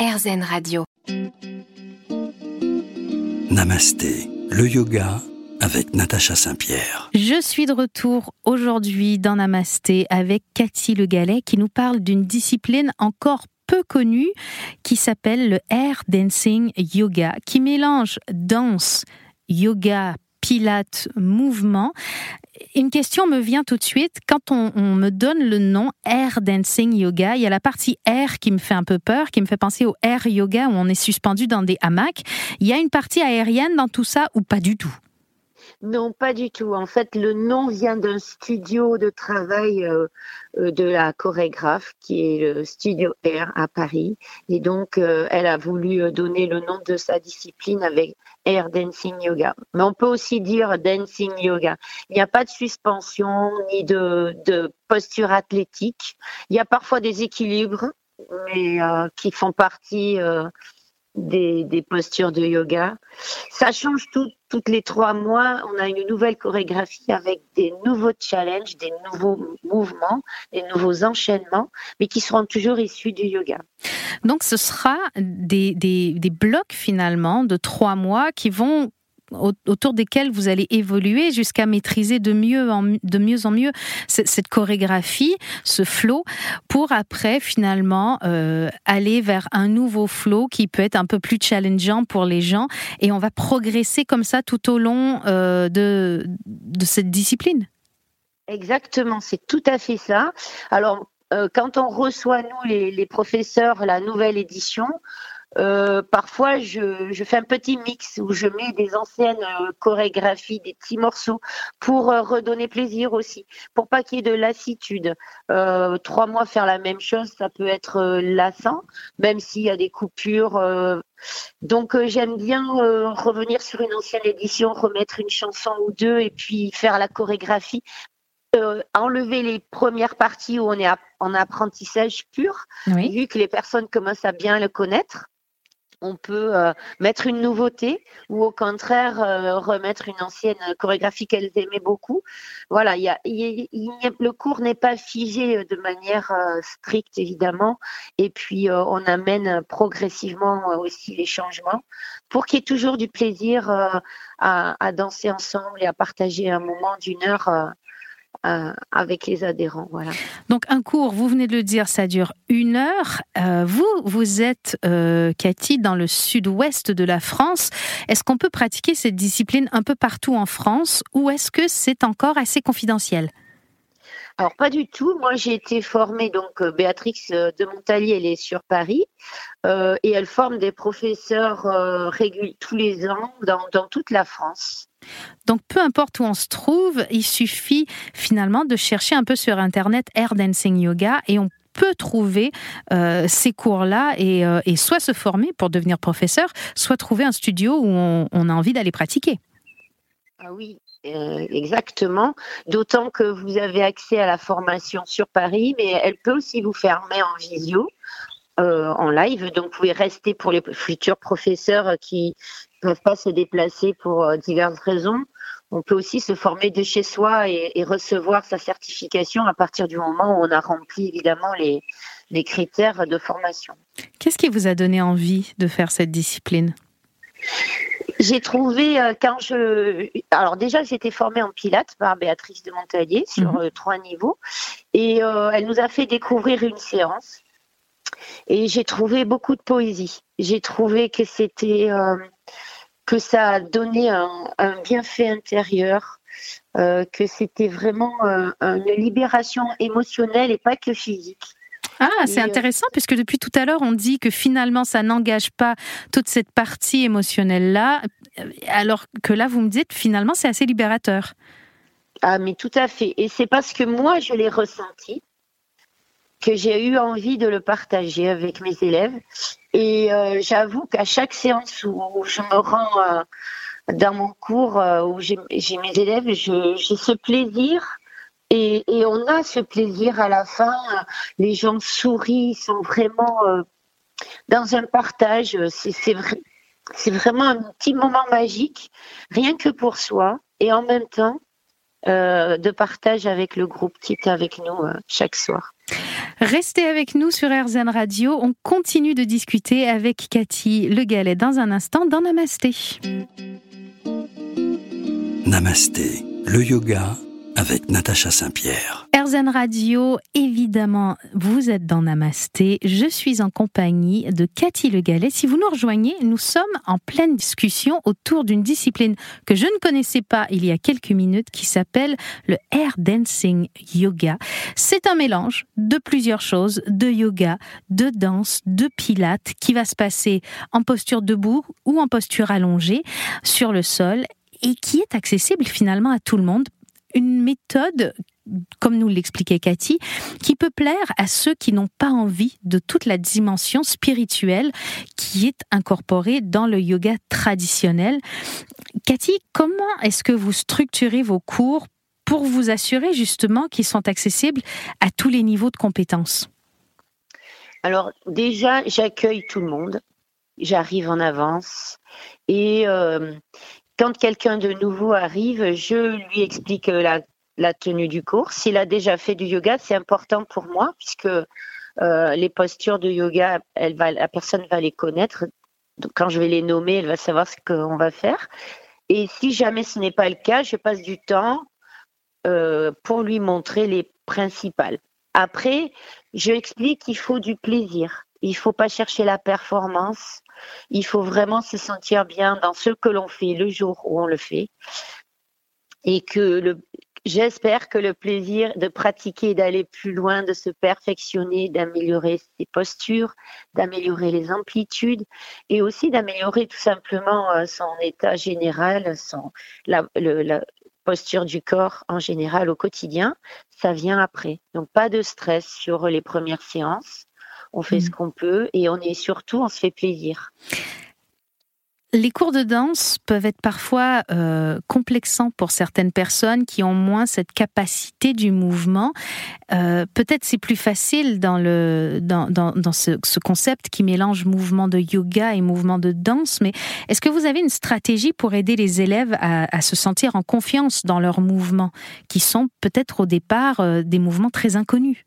RZN Radio. Namasté, le yoga avec Natacha Saint-Pierre. Je suis de retour aujourd'hui dans Namasté avec Cathy Le Gallet qui nous parle d'une discipline encore peu connue qui s'appelle le air dancing yoga, qui mélange danse, yoga, pilates, mouvement. Une question me vient tout de suite. Quand on, me donne le nom Air Dancing Yoga, il y a la partie air qui me fait un peu peur, qui me fait penser au air yoga où on est suspendu dans des hamacs. Il y a une partie aérienne dans tout ça ou pas du tout? Non, pas du tout. En fait, le nom vient d'un studio de travail euh, euh, de la chorégraphe qui est le Studio Air à Paris. Et donc, euh, elle a voulu donner le nom de sa discipline avec Air Dancing Yoga. Mais on peut aussi dire Dancing Yoga. Il n'y a pas de suspension ni de, de posture athlétique. Il y a parfois des équilibres, mais qui font partie des, postures de yoga. Ça change tout, toutes les trois mois. On a une nouvelle chorégraphie avec des nouveaux challenges, des nouveaux mouvements, des nouveaux enchaînements, mais qui seront toujours issus du yoga. Donc ce sera des, des blocs finalement de trois mois qui vont autour desquels vous allez évoluer jusqu'à maîtriser de mieux en, de mieux, en mieux cette, chorégraphie, ce flow, pour après finalement euh, aller vers un nouveau flow qui peut être un peu plus challengeant pour les gens. Et on va progresser comme ça tout au long euh, de, de cette discipline. Exactement, c'est tout à fait ça. Alors, euh, quand on reçoit, nous, les, les professeurs, la nouvelle édition, euh, parfois, je, je, fais un petit mix où je mets des anciennes euh, chorégraphies, des petits morceaux pour euh, redonner plaisir aussi, pour pas qu'il y ait de lassitude. Euh, trois mois faire la même chose, ça peut être lassant, même s'il y a des coupures. donc, j'aime bien revenir sur une ancienne édition, remettre une chanson ou deux et puis faire la chorégraphie euh, enlever les premières parties où on est en apprentissage pur, vu que les personnes commencent à bien le connaître on peut euh, mettre une nouveauté ou au contraire euh, remettre une ancienne chorégraphie qu'elles aimaient beaucoup. Voilà, y a, le cours n'est pas figé euh, de manière stricte évidemment, et puis on amène progressivement aussi les changements pour qu'il y ait toujours du plaisir à, à, danser ensemble et à partager un moment d'une heure euh, avec les adhérents. Voilà. Donc un cours, vous venez de le dire, ça dure une heure. Euh, vous, vous êtes, euh, Cathy, dans le sud-ouest de la France. Est-ce qu'on peut pratiquer cette discipline un peu partout en France ou est-ce que c'est encore assez confidentiel? Alors pas du tout. Moi j'ai été formée donc Béatrix de Montalier, elle est sur Paris et elle forme des professeurs réguliers tous les ans dans, dans toute la France. Donc peu importe où on se trouve, il suffit finalement de chercher un peu sur Internet Air Dancing Yoga et on peut trouver euh, ces cours-là euh, et, soit se former pour devenir professeur, soit trouver un studio où on, a envie d'aller pratiquer. Ah oui, euh, exactement. D'autant que vous avez accès à la formation sur Paris, mais elle peut aussi vous fermer en visio. en live. Donc, vous pouvez rester pour les futurs professeurs qui, peuvent pas se déplacer pour euh, diverses raisons. On peut aussi se former de chez soi et, recevoir sa certification à partir du moment où on a rempli évidemment les, les critères de formation. Qu'est-ce qui vous a donné envie de faire cette discipline? J'ai trouvé euh, quand je alors déjà j'étais formée en pilates par Béatrice de Montalier sur mhm. euh, trois niveaux et elle nous a fait découvrir une séance et j'ai trouvé beaucoup de poésie. J'ai trouvé que c'était que ça a donné un, bienfait intérieur, euh, que c'était vraiment euh, une libération émotionnelle et pas que physique. Ah, c'est euh, intéressant puisque depuis tout à l'heure, on dit que finalement, ça n'engage pas toute cette partie émotionnelle-là, alors que là, vous me dites, finalement, c'est assez libérateur. Ah, mais tout à fait. Et c'est parce que moi, je l'ai ressenti que j'ai eu envie de le partager avec mes élèves. Et euh, j'avoue qu'à chaque séance où, je me rends euh, dans mon cours, euh, où j'ai mes élèves, j'ai ce plaisir. Et, et, on a ce plaisir à la fin. Les gens sourient, sont vraiment dans un partage. C'est vrai, vraiment un petit moment magique, rien que pour soi. Et en même temps, de partage avec le groupe qui est avec nous chaque soir. Restez avec nous sur RZN Radio. On continue de discuter avec Cathy Le Galet dans un instant dans Namasté. Namasté, le yoga avec Natacha Saint-Pierre. RZN Radio, évidemment, vous êtes dans Namasté. Je suis en compagnie de Cathy Le Galet. Si vous nous rejoignez, nous sommes en pleine discussion autour d'une discipline que je ne connaissais pas il y a quelques minutes qui s'appelle le Air Dancing Yoga. C'est un mélange de plusieurs choses, de yoga, de danse, de pilates qui va se passer en posture debout ou en posture allongée sur le sol et qui est accessible finalement à tout le monde une méthode comme nous l'expliquait Cathy, qui peut plaire à ceux qui n'ont pas envie de toute la dimension spirituelle qui est incorporée dans le yoga traditionnel. Cathy, comment est-ce que vous structurez vos cours pour vous assurer justement qu'ils sont accessibles à tous les niveaux de compétences? Alors déjà, j'accueille tout le monde, j'arrive en avance. Et euh, quand quelqu'un de nouveau arrive, je lui explique la, tenue du cours. S'il a déjà fait du yoga, c'est important pour moi puisque euh, les postures de yoga, la personne va les connaître. Donc, quand je vais les nommer, elle va savoir ce qu'on va faire. Et si jamais ce n'est pas le cas, je passe du temps euh, pour lui montrer les principales. Après, je explique qu'il faut du plaisir. Il faut pas chercher la performance. Il faut vraiment se sentir bien dans ce que l'on fait le jour où on le fait. Et que j'espère que le plaisir de pratiquer, d'aller plus loin, de se perfectionner, d'améliorer ses postures, d'améliorer les amplitudes et aussi d'améliorer tout simplement euh, son état général, son, la posture du corps en général au quotidien, ça vient après. Donc pas de stress sur les premières séances on fait ce mm. qu'on peut et on est surtout, on se fait plaisir. Les cours de danse peuvent être parfois euh, complexants pour certaines personnes qui ont moins cette capacité du mouvement. Euh, peut-être c'est plus facile dans, le, dans, dans, ce, concept qui mélange mouvement de yoga et mouvement de danse, mais est-ce que vous avez une stratégie pour aider les élèves à, à se sentir en confiance dans leurs mouvements, qui sont peut-être au départ euh, des mouvements très inconnus?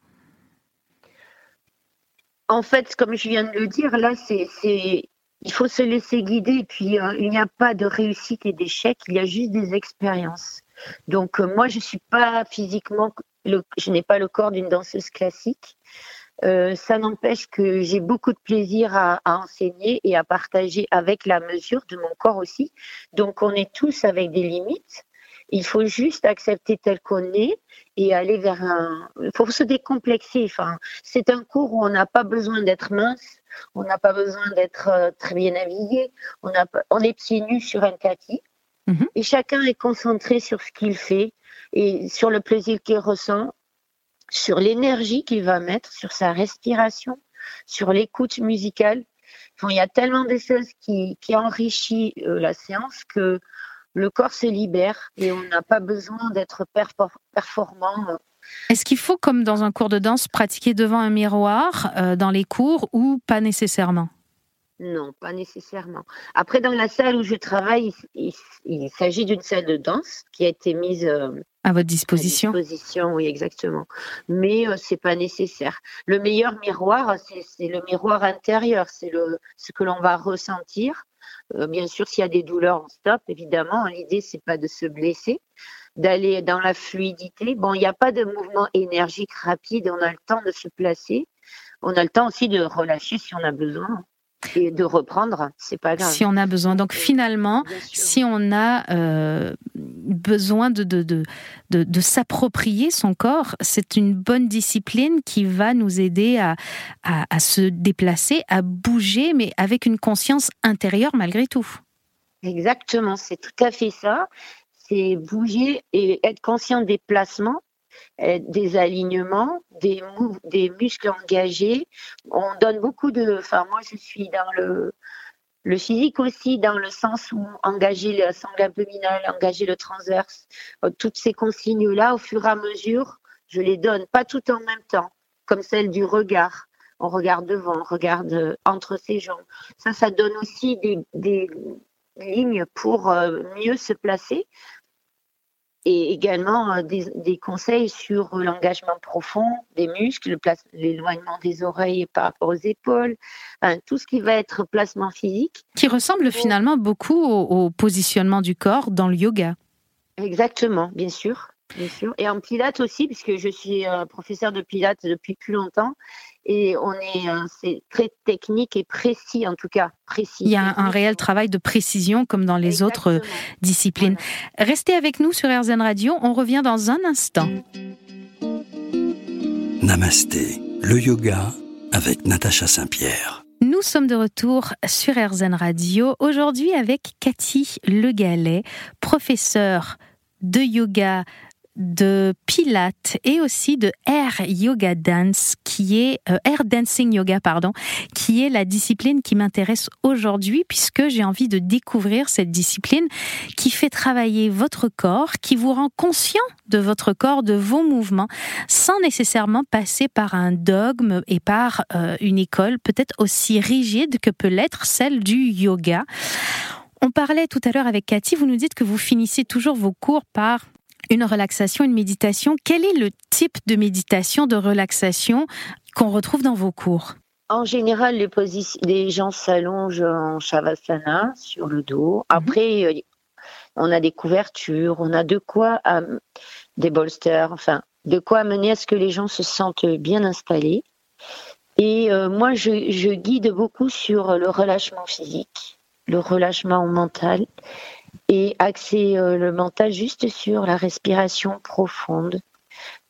En fait, comme je viens de le dire, là, c'est, il faut se laisser guider. Et puis, euh, il n'y a pas de réussite et d'échec, il y a juste des expériences. Donc, euh, moi, je suis pas physiquement, je n'ai pas le corps d'une danseuse classique. Euh, ça n'empêche que j'ai beaucoup de plaisir à, enseigner et à partager avec la mesure de mon corps aussi. Donc, on est tous avec des limites. Il faut juste accepter tel qu'on est et aller vers un. Il faut se décomplexer. Enfin, c'est un cours où on n'a pas besoin d'être mince, on n'a pas besoin d'être euh, très bien habillé, on, a, on est pieds nus sur un tapis mhm. et chacun est concentré sur ce qu'il fait et sur le plaisir qu'il ressent, sur l'énergie qu'il va mettre, sur sa respiration, sur l'écoute musicale. Enfin, il y a tellement de choses qui, qui enrichissent euh, la séance que le corps se libère et on n'a pas besoin d'être performant. Est-ce qu'il faut, comme dans un cours de danse, pratiquer devant un miroir euh, dans les cours ou pas nécessairement? Non, pas nécessairement. Après, dans la salle où je travaille, il, s'agit d'une salle de danse qui a été mise euh, à votre disposition. À disposition, oui, exactement. Mais ce euh, c'est pas nécessaire. Le meilleur miroir, c'est le miroir intérieur, c'est ce que l'on va ressentir euh, bien sûr, s'il y a des douleurs, on stop, évidemment. L'idée, c'est pas de se blesser, d'aller dans la fluidité. Bon, il n'y a pas de mouvement énergique rapide, on a le temps de se placer. On a le temps aussi de relâcher si on a besoin et de reprendre, c'est pas grave. Si on a besoin. Donc finalement, si on a euh, besoin de, de, de, de, s'approprier son corps, c'est une bonne discipline qui va nous aider à, à, à, se déplacer, à bouger, mais avec une conscience intérieure malgré tout. Exactement, c'est tout à fait ça. C'est bouger et être conscient des placements des alignements, des, muscles engagés. On donne beaucoup de. Enfin, moi, je suis dans le, physique aussi, dans le sens où engager le sangle abdominal, engager le transverse, euh, toutes ces consignes-là, au fur et à mesure, je les donne, pas tout en même temps, comme celle du regard. On regarde devant, on regarde euh, entre ses jambes. Ça, ça donne aussi des lignes pour mieux se placer et également des, conseils sur l'engagement profond des muscles, l'éloignement des oreilles par rapport aux épaules, tout ce qui va être placement physique. Qui ressemble finalement beaucoup au positionnement du corps dans le yoga. Exactement, bien sûr. Bien sûr. Et en pilates aussi, puisque je suis euh, professeur de pilates depuis plus longtemps. Et on est, euh, c'est très technique et précis, en tout cas, précis. Il y a un, réel travail de précision, comme dans les autres euh, disciplines. Restez avec nous sur RZN Radio. On revient dans un instant. Namasté, le yoga avec Natacha Saint-Pierre. Nous sommes de retour sur RZN Radio, aujourd'hui avec Cathy Legalet, professeure de yoga de Pilates et aussi de Air Yoga Dance, qui est euh, Air Dancing Yoga, pardon, qui est la discipline qui m'intéresse aujourd'hui puisque j'ai envie de découvrir cette discipline qui fait travailler votre corps, qui vous rend conscient de votre corps, de vos mouvements, sans nécessairement passer par un dogme et par euh, une école peut-être aussi rigide que peut l'être celle du yoga. On parlait tout à l'heure avec Cathy, vous nous dites que vous finissez toujours vos cours par une relaxation, une méditation. Quel est le type de méditation, de relaxation qu'on retrouve dans vos cours? En général, les, les gens s'allongent en shavasana sur le dos. Mhm. Après, euh, on a des couvertures, on a de quoi, euh, des bolsters, enfin, de quoi amener à ce que les gens se sentent bien installés. Et euh, moi, je, je, guide beaucoup sur le relâchement physique, le relâchement mental et axer euh, le mental juste sur la respiration profonde.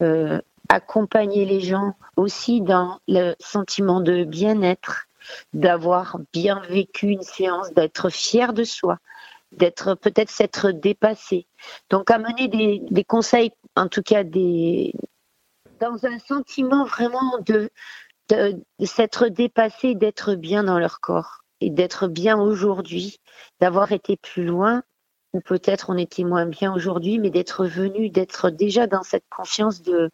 Euh, accompagner les gens aussi dans le sentiment de bien-être, d'avoir bien vécu une séance, d'être fier de soi, d'être peut-être s'être dépassé. Donc amener des, conseils, en tout cas des dans un sentiment vraiment de, de s'être dépassé, d'être bien dans leur corps et d'être bien aujourd'hui, d'avoir été plus loin ou peut-être on était moins bien aujourd'hui, mais d'être venu, d'être déjà dans cette confiance de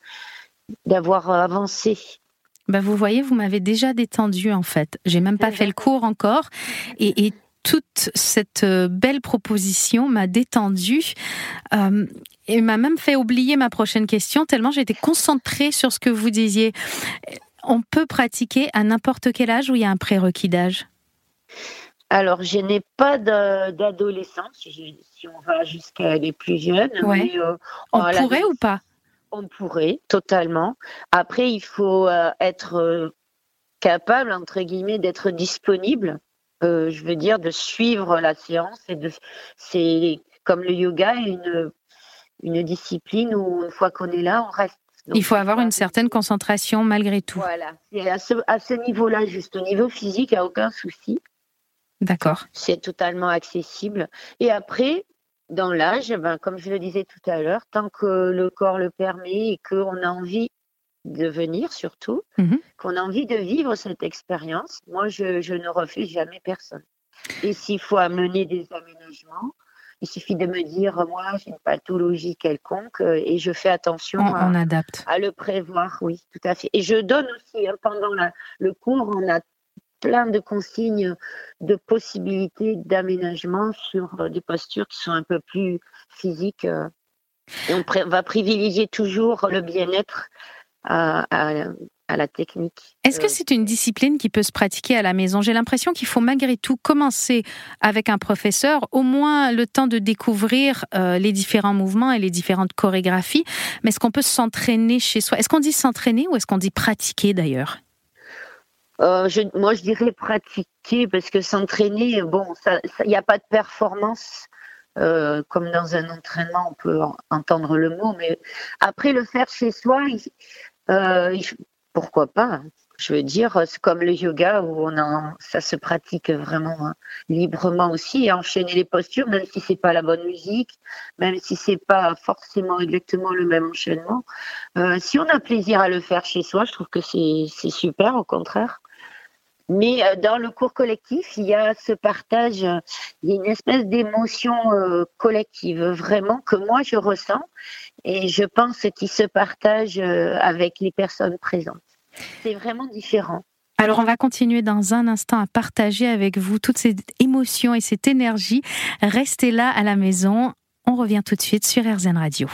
d'avoir avancé. Ben vous voyez, vous m'avez déjà détendu en fait. J'ai même pas fait le cours encore et, toute cette euh, belle proposition m'a détendu euh, et m'a même fait oublier ma prochaine question tellement j'étais concentrée sur ce que vous disiez. On peut pratiquer à n'importe quel âge ou il y a un prérequis d'âge? Alors, je n'ai pas d'adolescence, si, on va jusqu'à les plus jeunes. Euh, on pourrait ou pas? On pourrait, totalement. Après, il faut euh, être euh, capable, entre guillemets, d'être disponible. je veux dire, de suivre la séance. Et de, c'est comme le yoga, une, une discipline où, une fois qu'on est là, on reste. il faut avoir une certaine concentration malgré tout. Voilà, à ce, à ce niveau-là, juste au niveau physique, il n'y a aucun souci. D'accord. C'est totalement accessible. Et après, dans l'âge, ben, comme je le disais tout à l'heure, tant que le corps le permet et qu'on a envie de venir surtout, mhm. qu'on a envie de vivre cette expérience, moi, je, je, ne refuse jamais personne. Et s'il faut amener des aménagements, il suffit de me dire, moi, j'ai une pathologie quelconque euh, et je fais attention à, adapte. à le prévoir, oui, tout à fait. Et je donne aussi, hein, pendant le cours, on a plein de consignes de possibilités d'aménagement sur euh, des postures qui sont un peu plus physiques. Euh. Et on va privilégier toujours le bien-être à, la technique. Est-ce que euh. c'est une discipline qui peut se pratiquer à la maison? J'ai l'impression qu'il faut malgré tout commencer avec un professeur, au moins le temps de découvrir les différents mouvements et les différentes chorégraphies. Mais est-ce qu'on peut s'entraîner chez soi? Est-ce qu'on dit s'entraîner ou est-ce qu'on dit pratiquer d'ailleurs? Euh, je, moi, je dirais pratiquer parce que s'entraîner, bon, il n'y a pas de performance euh, comme dans un entraînement, on peut entendre le mot, mais après le faire chez soi, euh, pourquoi pas Je veux dire, c'est comme le yoga où on a, ça se pratique vraiment hein, librement aussi, enchaîner les postures, même si c'est pas la bonne musique, même si c'est pas forcément exactement le même enchaînement. si on a plaisir à le faire chez soi, je trouve que c'est super, au contraire. Mais euh, dans le cours collectif, il y a ce partage, euh, il y a une espèce d'émotion euh, collective, vraiment, que moi je ressens et je pense qu'il se partage avec les personnes présentes. C'est vraiment différent. Alors on va continuer dans un instant à partager avec vous toutes ces émotions et cette énergie. Restez là à la maison. On revient tout de suite sur RZN Radio.